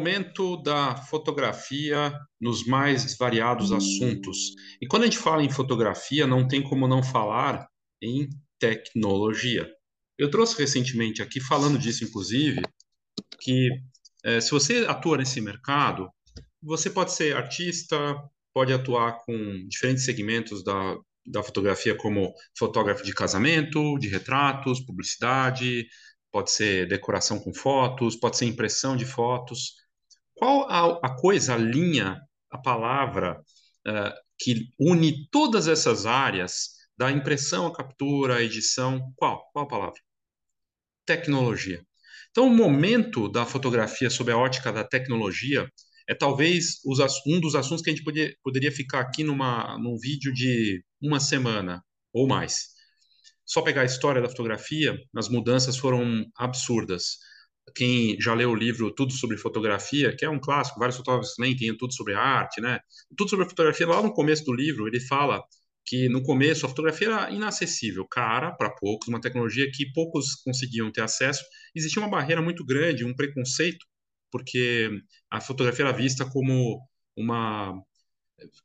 momento da fotografia nos mais variados assuntos. E quando a gente fala em fotografia, não tem como não falar em tecnologia. Eu trouxe recentemente aqui, falando disso, inclusive, que é, se você atua nesse mercado, você pode ser artista, pode atuar com diferentes segmentos da, da fotografia, como fotógrafo de casamento, de retratos, publicidade, pode ser decoração com fotos, pode ser impressão de fotos. Qual a, a coisa, a linha, a palavra uh, que une todas essas áreas, da impressão, a captura, a edição? Qual? Qual a palavra? Tecnologia. Então, o momento da fotografia sob a ótica da tecnologia é talvez os, um dos assuntos que a gente poderia ficar aqui numa, num vídeo de uma semana ou mais. Só pegar a história da fotografia, as mudanças foram absurdas. Quem já leu o livro Tudo sobre Fotografia, que é um clássico, vários fotógrafos leem, tem tudo sobre arte, né? Tudo sobre fotografia, lá no começo do livro, ele fala que no começo a fotografia era inacessível, cara para poucos, uma tecnologia que poucos conseguiam ter acesso. Existia uma barreira muito grande, um preconceito, porque a fotografia era vista como uma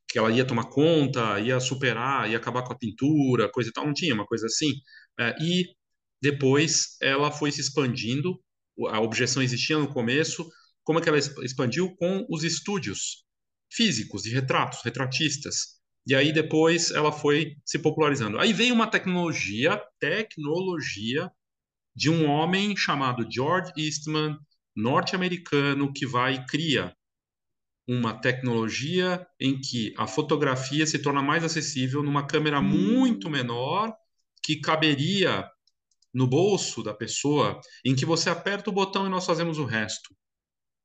que ela ia tomar conta, ia superar, ia acabar com a pintura, coisa e tal, não tinha uma coisa assim. É, e depois ela foi se expandindo, a objeção existia no começo, como é que ela expandiu com os estúdios físicos de retratos, retratistas. E aí depois ela foi se popularizando. Aí veio uma tecnologia, tecnologia de um homem chamado George Eastman, norte-americano, que vai e cria uma tecnologia em que a fotografia se torna mais acessível numa câmera muito menor que caberia no bolso da pessoa, em que você aperta o botão e nós fazemos o resto.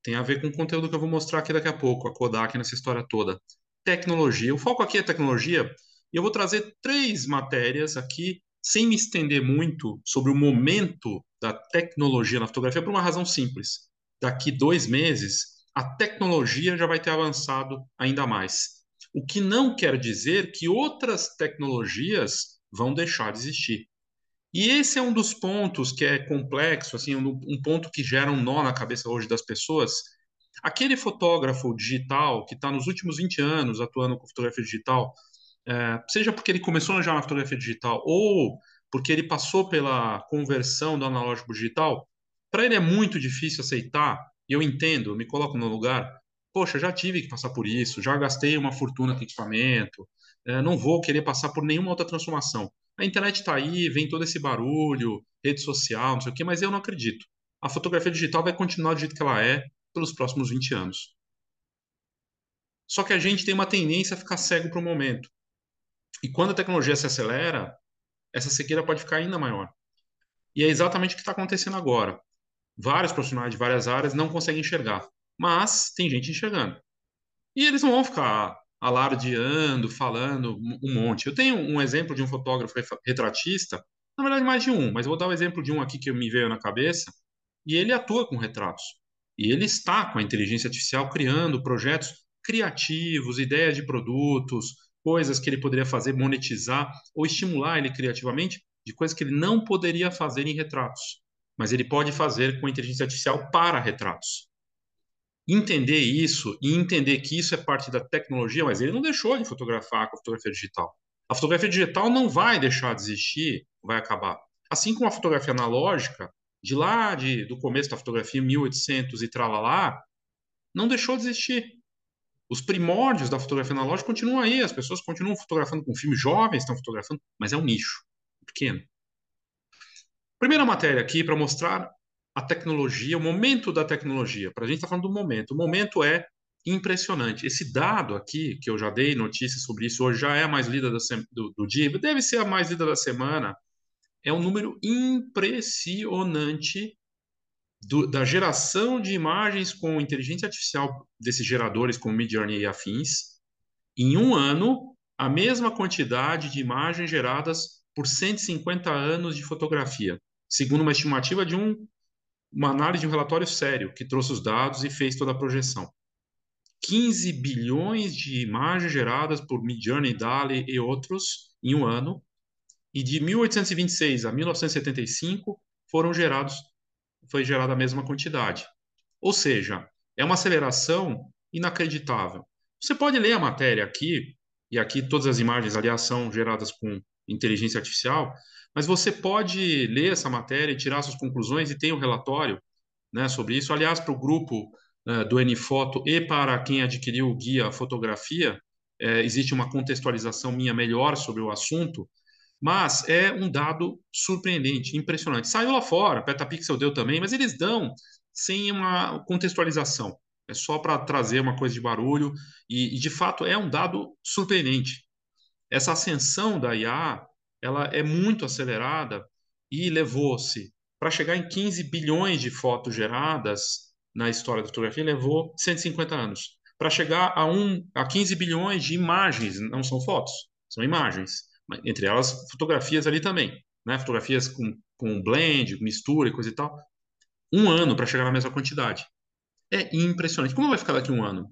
Tem a ver com o conteúdo que eu vou mostrar aqui daqui a pouco, a Kodak nessa história toda. Tecnologia. O foco aqui é tecnologia, e eu vou trazer três matérias aqui, sem me estender muito sobre o momento da tecnologia na fotografia, por uma razão simples. Daqui dois meses, a tecnologia já vai ter avançado ainda mais. O que não quer dizer que outras tecnologias vão deixar de existir. E esse é um dos pontos que é complexo, assim, um, ponto que gera um nó na cabeça hoje das pessoas. Aquele fotógrafo digital que está nos últimos 20 anos atuando com fotografia digital, é, seja porque ele começou já na fotografia digital ou porque ele passou pela conversão do analógico digital, para ele é muito difícil aceitar e eu entendo, me coloco no lugar, poxa, já tive que passar por isso, já gastei uma fortuna com equipamento, é, não vou querer passar por nenhuma outra transformação. A internet está aí, vem todo esse barulho, rede social, não sei o quê, mas eu não acredito. A fotografia digital vai continuar do jeito que ela é pelos próximos 20 anos. Só que a gente tem uma tendência a ficar cego para o momento. E quando a tecnologia se acelera, essa cegueira pode ficar ainda maior. E é exatamente o que está acontecendo agora vários profissionais de várias áreas não conseguem enxergar, mas tem gente enxergando. E eles não vão ficar alardeando, falando um monte. Eu tenho um exemplo de um fotógrafo retratista, na verdade mais de um, mas vou dar o um exemplo de um aqui que me veio na cabeça, e ele atua com retratos. E ele está com a inteligência artificial criando projetos criativos, ideias de produtos, coisas que ele poderia fazer, monetizar ou estimular ele criativamente de coisas que ele não poderia fazer em retratos mas ele pode fazer com inteligência artificial para retratos. Entender isso e entender que isso é parte da tecnologia, mas ele não deixou de fotografar com a fotografia digital. A fotografia digital não vai deixar de existir, vai acabar. Assim como a fotografia analógica, de lá de, do começo da fotografia, 1800 e tralalá, não deixou de existir. Os primórdios da fotografia analógica continuam aí, as pessoas continuam fotografando com filmes jovens, estão fotografando, mas é um nicho pequeno. Primeira matéria aqui para mostrar a tecnologia, o momento da tecnologia. Para a gente estar tá falando do momento. O momento é impressionante. Esse dado aqui, que eu já dei notícias sobre isso, hoje já é a mais lida do, do dia, deve ser a mais lida da semana, é um número impressionante do, da geração de imagens com inteligência artificial desses geradores como Midjourney e afins. Em um ano, a mesma quantidade de imagens geradas por 150 anos de fotografia segundo uma estimativa de um, uma análise de um relatório sério que trouxe os dados e fez toda a projeção. 15 bilhões de imagens geradas por Midjourney, DALI e outros em um ano, e de 1826 a 1975 foram gerados, foi gerada a mesma quantidade. Ou seja, É uma aceleração inacreditável. Você pode ler a matéria aqui, e aqui todas as imagens, aliás, são geradas com inteligência artificial, mas você pode ler essa matéria e tirar suas conclusões, e tem um relatório né, sobre isso. Aliás, para o grupo uh, do NFoto e para quem adquiriu o guia Fotografia, uh, existe uma contextualização minha melhor sobre o assunto, mas é um dado surpreendente, impressionante. Saiu lá fora, Petapixel deu também, mas eles dão sem uma contextualização. É só para trazer uma coisa de barulho e, e, de fato, é um dado surpreendente. Essa ascensão da IA, ela é muito acelerada e levou-se para chegar em 15 bilhões de fotos geradas na história da fotografia, levou 150 anos. Para chegar a, um, a 15 bilhões de imagens, não são fotos, são imagens entre elas fotografias ali também, né? Fotografias com, com blend, mistura e coisa e tal. Um ano para chegar na mesma quantidade. É impressionante. Como vai ficar daqui a um ano?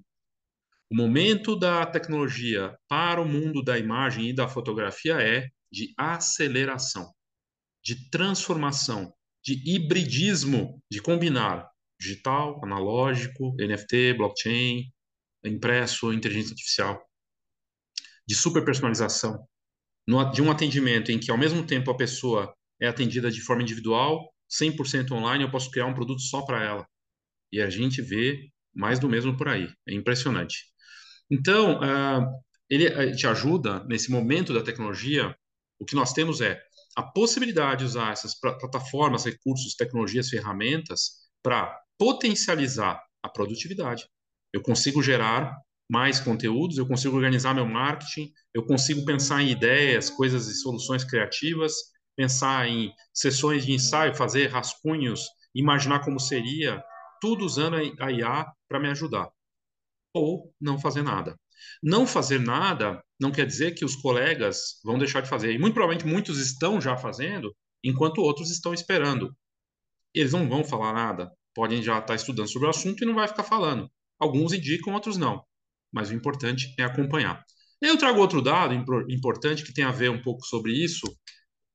O momento da tecnologia para o mundo da imagem e da fotografia é de aceleração, de transformação, de hibridismo, de combinar digital, analógico, NFT, blockchain, impresso, inteligência artificial, de superpersonalização, de um atendimento em que, ao mesmo tempo, a pessoa é atendida de forma individual, 100% online, eu posso criar um produto só para ela. E a gente vê mais do mesmo por aí. É impressionante. Então, uh, ele te ajuda nesse momento da tecnologia. O que nós temos é a possibilidade de usar essas plataformas, recursos, tecnologias, ferramentas para potencializar a produtividade. Eu consigo gerar mais conteúdos, eu consigo organizar meu marketing, eu consigo pensar em ideias, coisas e soluções criativas, pensar em sessões de ensaio, fazer rascunhos, imaginar como seria, tudo usando a IA para me ajudar. Ou não fazer nada. Não fazer nada não quer dizer que os colegas vão deixar de fazer. E muito provavelmente muitos estão já fazendo, enquanto outros estão esperando. Eles não vão falar nada, podem já estar estudando sobre o assunto e não vai ficar falando. Alguns indicam, outros não mas o importante é acompanhar. Eu trago outro dado importante que tem a ver um pouco sobre isso.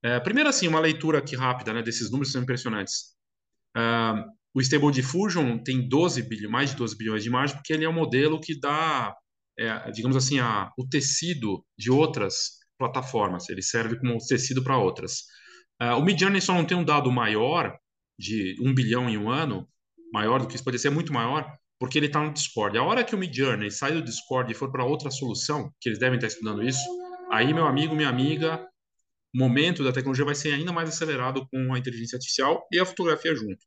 É, primeiro, assim, uma leitura aqui rápida né, desses números são impressionantes. Uh, o Stable Diffusion tem 12 bilhões, mais de 12 bilhões de margem, porque ele é um modelo que dá, é, digamos assim, a, o tecido de outras plataformas. Ele serve como tecido para outras. Uh, o Midjourney só não tem um dado maior, de 1 bilhão em um ano, maior do que isso, pode ser muito maior, porque ele está no Discord. A hora que o Midjourney sai do Discord e for para outra solução, que eles devem estar estudando isso, aí, meu amigo, minha amiga, o momento da tecnologia vai ser ainda mais acelerado com a inteligência artificial e a fotografia junto.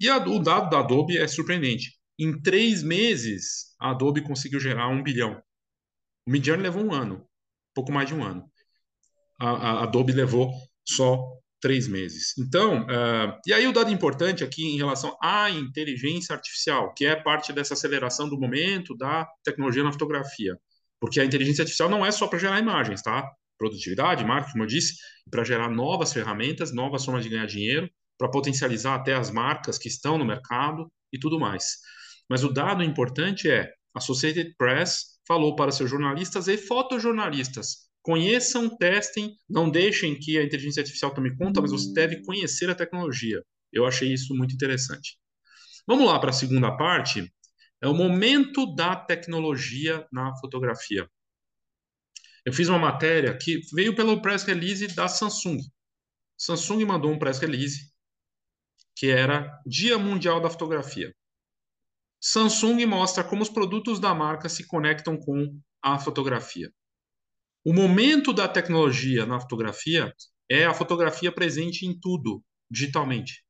E a, o dado da Adobe é surpreendente. Em três meses, a Adobe conseguiu gerar um bilhão. O Midjourney levou um ano, pouco mais de um ano. A, a Adobe levou só três meses. Então, uh, e aí o dado importante aqui em relação à inteligência artificial, que é parte dessa aceleração do momento da tecnologia na fotografia. Porque a inteligência artificial não é só para gerar imagens, tá? Produtividade, marketing, como eu disse, para gerar novas ferramentas, novas formas de ganhar dinheiro, para potencializar até as marcas que estão no mercado e tudo mais. Mas o dado importante é, a Associated Press falou para seus jornalistas e fotojornalistas Conheçam, testem, não deixem que a inteligência artificial tome conta, mas você deve conhecer a tecnologia. Eu achei isso muito interessante. Vamos lá para a segunda parte. É o momento da tecnologia na fotografia. Eu fiz uma matéria que veio pelo press release da Samsung. Samsung mandou um press release que era Dia Mundial da Fotografia. Samsung mostra como os produtos da marca se conectam com a fotografia. O momento da tecnologia na fotografia é a fotografia presente em tudo, digitalmente.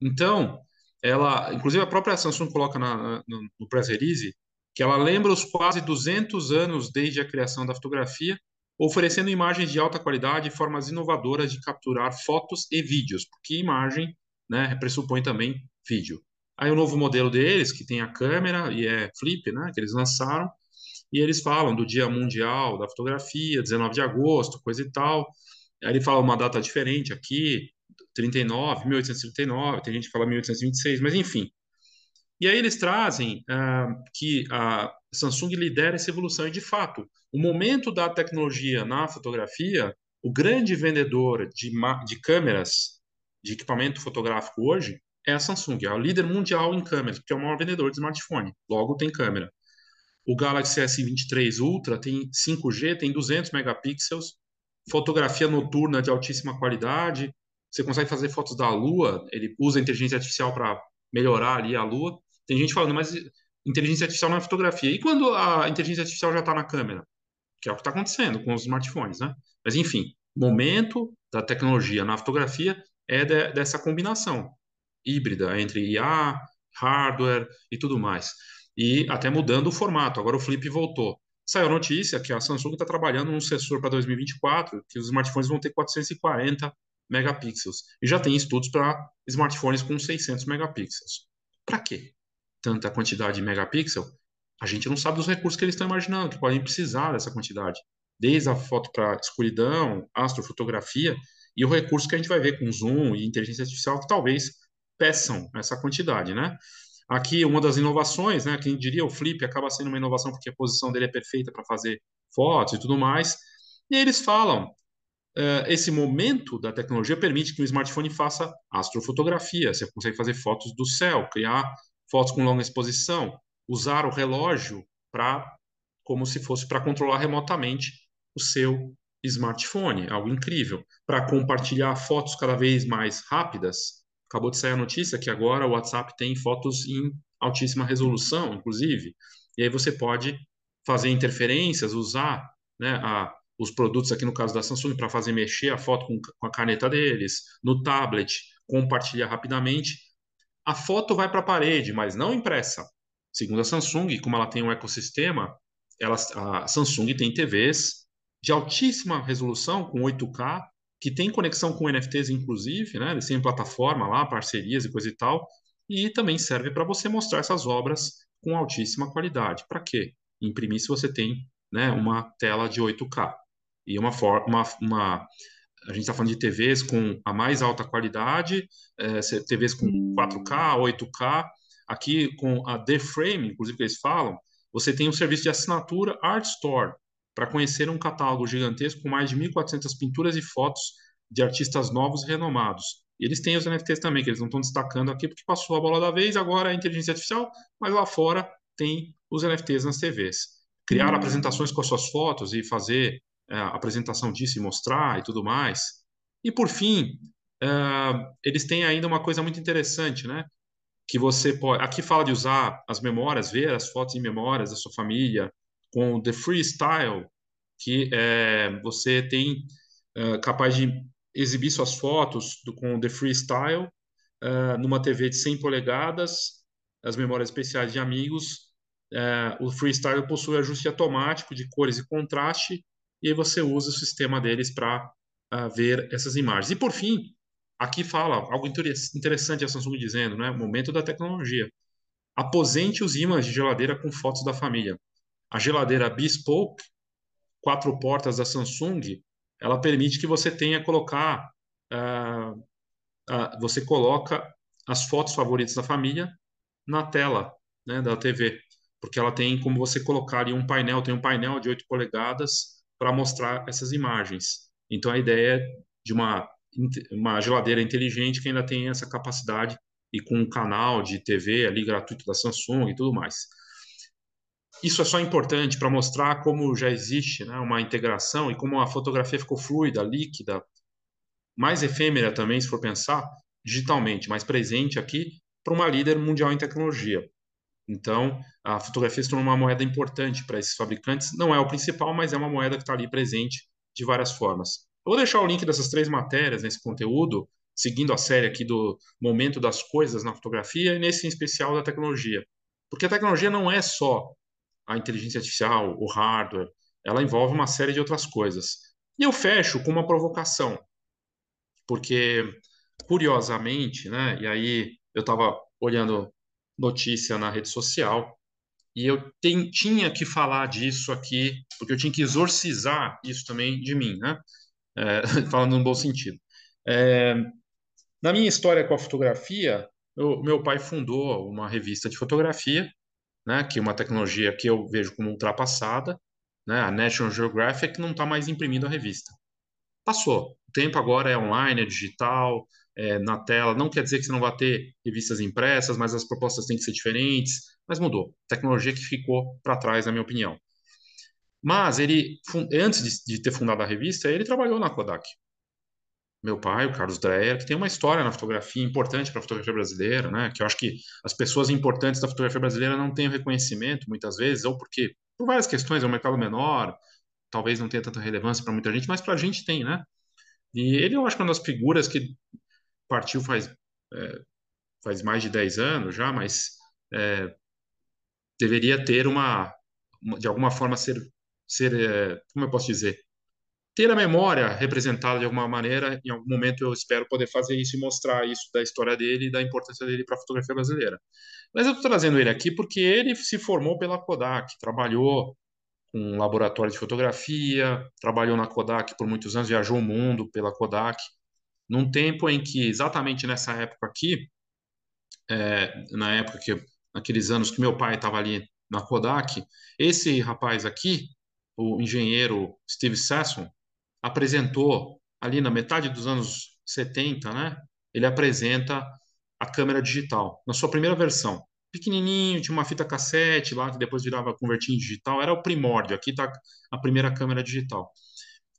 Então, ela, inclusive a própria Samsung coloca na, no, no press release que ela lembra os quase 200 anos desde a criação da fotografia, oferecendo imagens de alta qualidade e formas inovadoras de capturar fotos e vídeos, porque imagem né, pressupõe também vídeo. Aí o novo modelo deles, que tem a câmera e é flip, né, que eles lançaram, e eles falam do Dia Mundial da Fotografia, 19 de agosto, coisa e tal. Aí ele fala uma data diferente aqui, 39, 1839, tem gente que fala 1826, mas enfim. E aí eles trazem uh, que a Samsung lidera essa evolução, e de fato, o momento da tecnologia na fotografia, o grande vendedor de, de câmeras, de equipamento fotográfico hoje, é a Samsung, é o líder mundial em câmeras, porque é o maior vendedor de smartphone, logo tem câmera. O Galaxy S23 Ultra tem 5G, tem 200 megapixels, fotografia noturna de altíssima qualidade, você consegue fazer fotos da Lua, ele usa inteligência artificial para melhorar ali a Lua. Tem gente falando, mas inteligência artificial não é fotografia. E quando a inteligência artificial já está na câmera? Que é o que está acontecendo com os smartphones, né? Mas enfim, momento da tecnologia na fotografia é de, dessa combinação híbrida entre IA, hardware e tudo mais. E até mudando o formato. Agora o Flip voltou. Saiu notícia que a Samsung está trabalhando num sensor para 2024, que os smartphones vão ter 440 megapixels. E já tem estudos para smartphones com 600 megapixels. Para quê? Tanta quantidade de megapixel? A gente não sabe dos recursos que eles estão imaginando, que podem precisar dessa quantidade. Desde a foto para escuridão, astrofotografia, e o recurso que a gente vai ver com zoom e inteligência artificial, que talvez peçam essa quantidade, né? Aqui, uma das inovações, né? Quem diria, o Flip acaba sendo uma inovação porque a posição dele é perfeita para fazer fotos e tudo mais. E eles falam, uh, esse momento da tecnologia permite que o smartphone faça astrofotografia. Você consegue fazer fotos do céu, criar fotos com longa exposição, usar o relógio para como se fosse para controlar remotamente o seu smartphone, algo incrível, para compartilhar fotos cada vez mais rápidas acabou de sair a notícia que agora o WhatsApp tem fotos em altíssima resolução, inclusive, e aí você pode fazer interferências, usar né, a, os produtos, aqui no caso da Samsung, para fazer mexer a foto com, com, a caneta deles, no tablet, compartilhar rapidamente. A foto vai para a parede, mas não impressa. Segundo a Samsung, como ela tem um ecossistema, ela, a Samsung tem TVs de altíssima resolução, com 8K, que tem conexão com NFTs, inclusive, né? Eles têm plataforma lá, parcerias e coisa e tal, e também serve para você mostrar essas obras com altíssima qualidade. Para quê? Imprimir se você tem né, uma tela de 8K. E uma, uma, uma a gente está falando de TVs com a mais alta qualidade, é, TVs com 4K, 8K. Aqui com a The Frame, inclusive que eles falam, você tem um serviço de assinatura Art Store, para conhecer um catálogo gigantesco com mais de 1.400 pinturas e fotos de artistas novos e renomados. E eles têm os NFTs também, que eles não estão destacando aqui porque passou a bola da vez, agora é a inteligência artificial, mas lá fora tem os NFTs nas TVs. Criar uhum. apresentações com as suas fotos e fazer é, a apresentação disso e mostrar e tudo mais. E por fim, é, eles têm ainda uma coisa muito interessante, né? Que você pode. Aqui fala de usar as memórias, ver as fotos em memórias da sua família, com o The Freestyle, que é, você tem é, capaz de exibir suas fotos do, com o The Freestyle é, numa TV de 100 polegadas, as memórias especiais de amigos. É, o Freestyle possui ajuste automático de cores e contraste, e aí você usa o sistema deles para é, ver essas imagens. E por fim, aqui fala algo interessante a Samsung dizendo, né? Momento da tecnologia. Aposente os ímãs de geladeira com fotos da família. A geladeira Bespoke, quatro portas da Samsung, ela permite que você tenha colocar, uh, uh, você coloca as fotos favoritas da família na tela né, da TV, porque ela tem como você colocar ali um painel, tem um painel de 8 polegadas para mostrar essas imagens. Então a ideia é de uma, uma geladeira inteligente que ainda tem essa capacidade e com um canal de TV ali gratuito da Samsung e tudo mais. Isso é só importante para mostrar como já existe né, uma integração e como a fotografia ficou fluida, líquida, mais efêmera também, se for pensar, digitalmente, mais presente aqui para uma líder mundial em tecnologia. Então, a fotografia se tornou uma moeda importante para esses fabricantes. Não é o principal, mas é uma moeda que está ali presente de várias formas. Eu vou deixar o link dessas três matérias nesse conteúdo, seguindo a série aqui do momento das coisas na fotografia e nesse em especial da tecnologia. Porque a tecnologia não é só a inteligência artificial, o hardware, ela envolve uma série de outras coisas. E eu fecho com uma provocação, porque, curiosamente, né, e aí eu estava olhando notícia na rede social, e eu tem, tinha que falar disso aqui, porque eu tinha que exorcizar isso também de mim, né? É, falando no bom sentido. É, na minha história com a fotografia, eu, meu pai fundou uma revista de fotografia né, que é uma tecnologia que eu vejo como ultrapassada, né, a National Geographic não está mais imprimindo a revista. Passou. O tempo agora é online, é digital, é, na tela. Não quer dizer que você não vai ter revistas impressas, mas as propostas têm que ser diferentes. Mas mudou. Tecnologia que ficou para trás, na minha opinião. Mas ele, antes de, de, ter fundado a revista, ele trabalhou na Kodak. Meu pai, o Carlos Dreyer, que tem uma história na fotografia importante para a fotografia brasileira, né? Que eu acho que as pessoas importantes da fotografia brasileira não têm reconhecimento muitas vezes, ou porque por várias questões é um mercado menor, talvez não tenha tanta relevância para muita gente, mas para a gente tem, né? E ele eu acho que é uma das figuras que partiu faz é, faz mais de 10 anos já, mas é, deveria ter uma, uma, de alguma forma ser ser, é, como eu posso dizer, ter a memória representada de alguma maneira. Em algum momento eu espero poder fazer isso e mostrar isso da história dele e da importância dele para a fotografia brasileira. Mas eu estou trazendo ele aqui porque ele se formou pela Kodak, trabalhou com um laboratório de fotografia, trabalhou na Kodak por muitos anos, viajou o mundo pela Kodak, num tempo em que, exatamente nessa época aqui, é, na época que, naqueles anos que meu pai estava ali na Kodak, esse rapaz aqui, o engenheiro Steve Sasson, apresentou ali na metade dos anos 70, né? Ele apresenta a câmera digital na sua primeira versão. Pequenininho, tinha uma fita cassete lá que depois virava convertido em digital, era o primórdio. Aqui está a primeira câmera digital.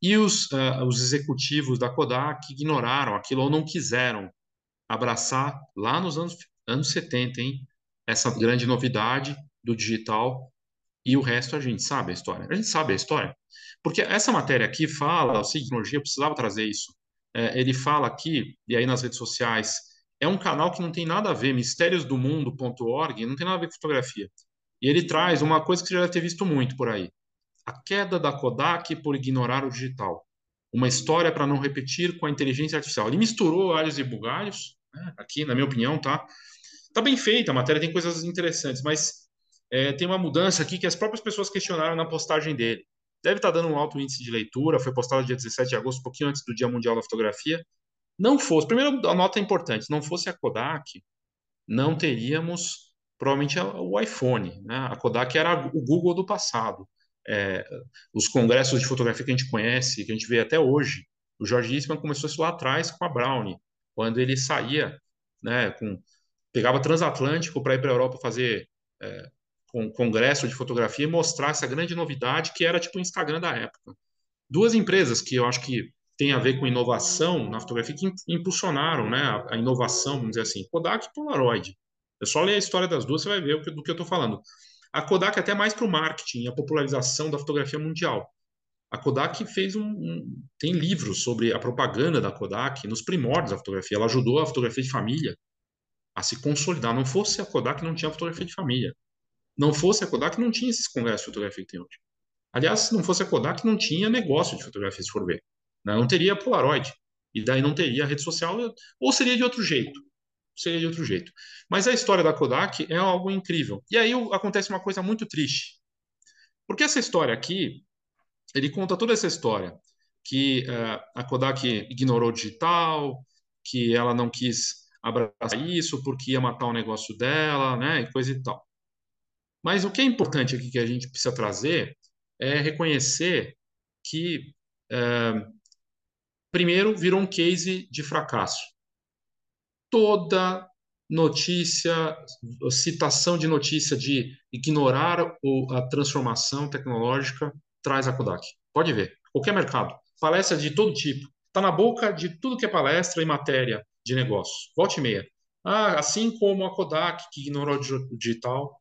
E os, uh, os executivos da Kodak ignoraram aquilo ou não quiseram abraçar lá nos anos, anos 70, hein? Essa grande novidade do digital e o resto a gente sabe a história. A gente sabe a história. Porque essa matéria aqui fala, a tecnologia, eu precisava trazer isso. É, ele fala aqui, e aí nas redes sociais, é um canal que não tem nada a ver, mistériosdomundo.org, não tem nada a ver com fotografia. E ele traz uma coisa que você já deve ter visto muito por aí. A queda da Kodak por ignorar o digital. Uma história para não repetir com a inteligência artificial. Ele misturou alhos e bugalhos, né? aqui, na minha opinião, tá? Tá bem feita, a matéria tem coisas interessantes, mas é, tem uma mudança aqui que as próprias pessoas questionaram na postagem dele. Deve estar dando um alto índice de leitura, foi postado dia 17 de agosto, um pouquinho antes do Dia Mundial da Fotografia. Não fosse, primeiro, a nota é importante, não fosse a Kodak, não teríamos provavelmente o iPhone. Né? A Kodak era o Google do passado. É, os congressos de fotografia que a gente conhece, que a gente vê até hoje, o George Eastman começou isso lá atrás com a Brownie, quando ele saía, né, com, pegava transatlântico para ir para a Europa fazer é, com congresso de fotografia e mostrar essa grande novidade que era tipo o Instagram da época. Duas empresas que eu acho que tem a ver com inovação na fotografia que impulsionaram né, a, inovação, vamos dizer assim, Kodak e Polaroid. É só ler a história das duas, você vai ver do que eu estou falando. A Kodak é até mais para o marketing, a popularização da fotografia mundial. A Kodak fez um, um, tem livros sobre a propaganda da Kodak nos primórdios da fotografia. Ela ajudou a fotografia de família a se consolidar. Não fosse a Kodak, não tinha fotografia de família. Não fosse a Kodak, não tinha esses congressos de fotografia que tem hoje. Aliás, se não fosse a Kodak, não tinha negócio de fotografia, se for ver. Né? Não teria Polaroid. E daí não teria rede social, ou seria de outro jeito. Seria de outro jeito. Mas a história da Kodak é algo incrível. E aí acontece uma coisa muito triste. Porque essa história aqui, ele conta toda essa história. Que uh, a Kodak ignorou o digital, que ela não quis abraçar isso porque ia matar o negócio dela, né? E coisa e tal. Mas o que é importante aqui que a gente precisa trazer é reconhecer que, é, primeiro, virou um case de fracasso. Toda notícia, citação de notícia de ignorar a transformação tecnológica traz a Kodak. Pode ver, qualquer mercado, palestra de todo tipo, está na boca de tudo que é palestra e matéria de negócio. Volte e meia. Ah, assim como a Kodak, que ignorou o digital,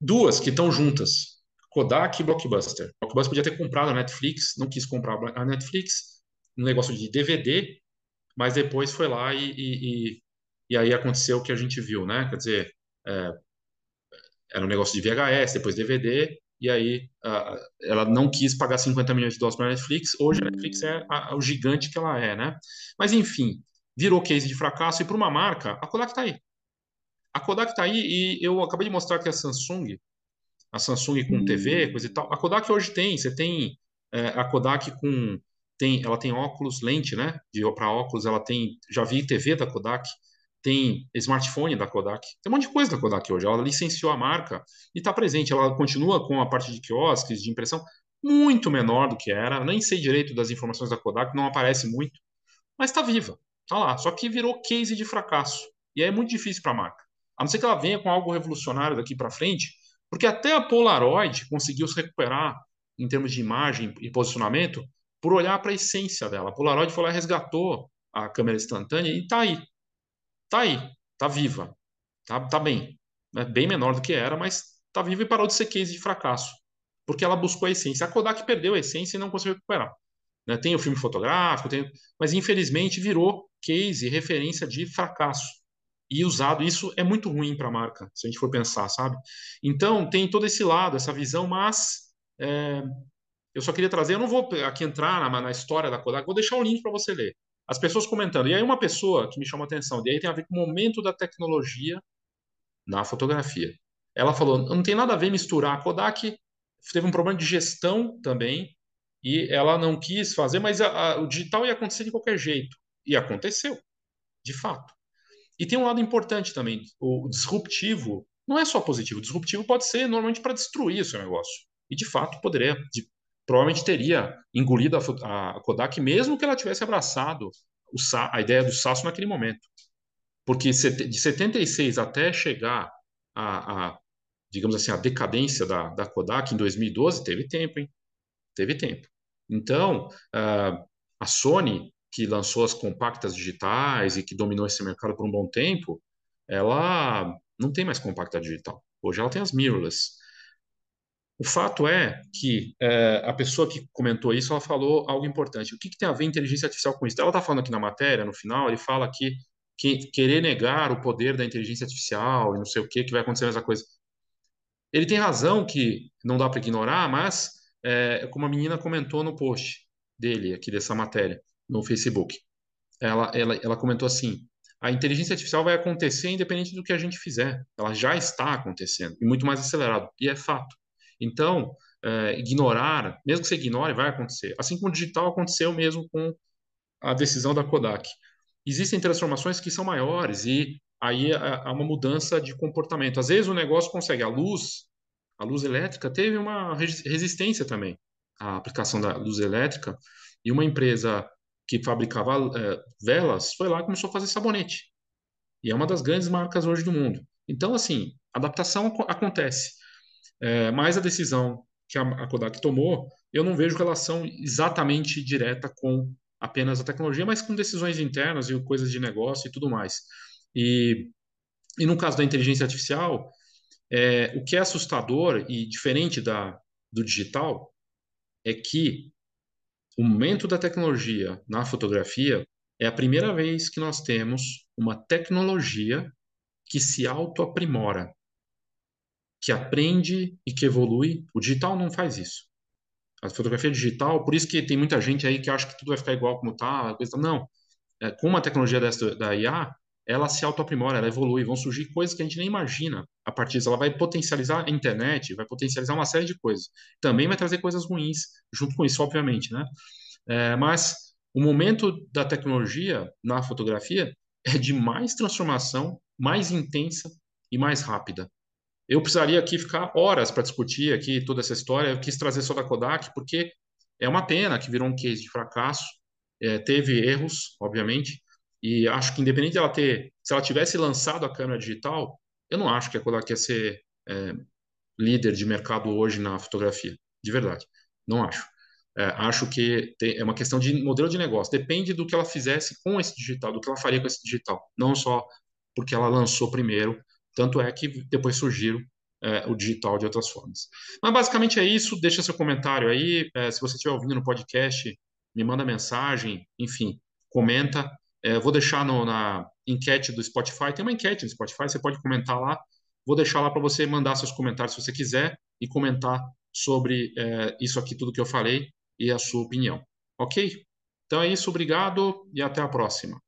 duas que estão juntas, Kodak e Blockbuster. Blockbuster podia ter comprado a Netflix, não quis comprar a Netflix, um negócio de DVD, mas depois foi lá e, e, e, aí aconteceu o que a gente viu, né? Quer dizer, é, era um negócio de VHS, depois DVD, e aí a, ela não quis pagar 50 milhões de dólares para a Netflix. Hoje a Netflix é a, o gigante que ela é, né? Mas enfim, virou case de fracasso e para uma marca, a Kodak está aí. A Kodak está aí e eu acabei de mostrar que a Samsung, a Samsung com TV, coisa e tal. A Kodak hoje tem, você tem é, a Kodak com tem, ela tem óculos lente, né? De para óculos, ela tem, já vi TV da Kodak, tem smartphone da Kodak, tem um monte de coisa da Kodak hoje. Ela licenciou a marca e está presente. Ela continua com a parte de quiosques, de impressão, muito menor do que era. Nem sei direito das informações da Kodak, não aparece muito, mas está viva. Tá lá. Só que virou case de fracasso. E aí é muito difícil para a marca. A não ser que ela venha com algo revolucionário daqui para frente, porque até a Polaroid conseguiu se recuperar em termos de imagem e posicionamento por olhar para a essência dela. A Polaroid foi lá e resgatou a câmera instantânea e está aí. Está aí. Está viva. Está tá bem. É bem menor do que era, mas está viva e parou de ser case de fracasso. Porque ela buscou a essência. A Kodak perdeu a essência e não conseguiu recuperar. Né? Tem o filme fotográfico, tem... mas infelizmente virou case, referência de fracasso. E usado, isso é muito ruim para a marca, se a gente for pensar, sabe? Então, tem todo esse lado, essa visão, mas é... eu só queria trazer, eu não vou aqui entrar na, na história da Kodak, vou deixar o link para você ler. As pessoas comentando. E aí, uma pessoa que me chamou a atenção, e aí tem a ver com o momento da tecnologia na fotografia. Ela falou: não tem nada a ver misturar. A Kodak teve um problema de gestão também, e ela não quis fazer, mas a, a, o digital ia acontecer de qualquer jeito. E aconteceu, de fato. E tem um lado importante também: o disruptivo não é só positivo. O disruptivo pode ser normalmente para destruir o seu negócio. E de fato poderia, de, provavelmente teria engolido a, a, Kodak, mesmo que ela tivesse abraçado o, a ideia do SaaS naquele momento. Porque de 76 até chegar a, a digamos assim, a decadência da, da Kodak em 2012, teve tempo, hein? Teve tempo. Então, uh, a Sony, que lançou as compactas digitais e que dominou esse mercado por um bom tempo, ela não tem mais compacta digital. Hoje ela tem as mirrorless. O fato é que é, a pessoa que comentou isso, ela falou algo importante. O que, que tem a ver inteligência artificial com isso? Ela está falando aqui na matéria, no final, ele fala que, que, querer negar o poder da inteligência artificial e não sei o que, que vai acontecer essa coisa. Ele tem razão que não dá para ignorar, mas é, como a menina comentou no post dele, aqui dessa matéria, no Facebook. Ela, ela, ela comentou assim: a inteligência artificial vai acontecer independente do que a gente fizer. Ela já está acontecendo, e muito mais acelerado. E é fato. Então, é, ignorar, mesmo que você ignore, vai acontecer. Assim como o digital aconteceu mesmo com a decisão da Kodak. Existem transformações que são maiores e aí há uma mudança de comportamento. Às vezes o negócio consegue, a luz a luz elétrica teve uma resistência também à aplicação da luz elétrica e uma empresa que fabricava é, velas foi lá e começou a fazer sabonete. E é uma das grandes marcas hoje do mundo. Então, assim, adaptação acontece. É, mas a decisão que a, a Kodak tomou, eu não vejo relação exatamente direta com apenas a tecnologia, mas com decisões internas e coisas de negócio e tudo mais. E, e no caso da inteligência artificial, é, o que é assustador e diferente da, do digital é que o momento da tecnologia na fotografia é a primeira vez que nós temos uma tecnologia que se autoaprimora, que aprende e que evolui. O digital não faz isso. A fotografia digital, por isso que tem muita gente aí que acha que tudo vai ficar igual como está. Não. É, com uma tecnologia dessa da IA, ela se autoaprimora, ela evolui, vão surgir coisas que a gente nem imagina a partir disso. Ela vai potencializar a internet, vai potencializar uma série de coisas. Também vai trazer coisas ruins junto com isso, obviamente, né? É, mas o momento da tecnologia na fotografia é de mais transformação, mais intensa e mais rápida. Eu precisaria aqui ficar horas para discutir aqui toda essa história. Eu quis trazer só da Kodak porque é uma pena que virou um case de fracasso. É, teve erros, obviamente, e acho que independente dela ter, se ela tivesse lançado a câmera digital, eu não acho que a Kodak ia ser é, líder de mercado hoje na fotografia, de verdade. Não acho. É, acho que tem, é uma questão de modelo de negócio. Depende do que ela fizesse com esse digital, do que ela faria com esse digital. Não só porque ela lançou primeiro, tanto é que depois surgiram é, o digital de outras formas. Mas basicamente é isso. Deixa seu comentário aí. É, se você estiver ouvindo no podcast, me manda mensagem, enfim, comenta. É, vou deixar no, na enquete do Spotify, tem uma enquete no Spotify, você pode comentar lá. Vou deixar lá para você mandar seus comentários se você quiser e comentar sobre é, isso aqui, tudo que eu falei e a sua opinião. Ok? Então é isso, obrigado e até a próxima.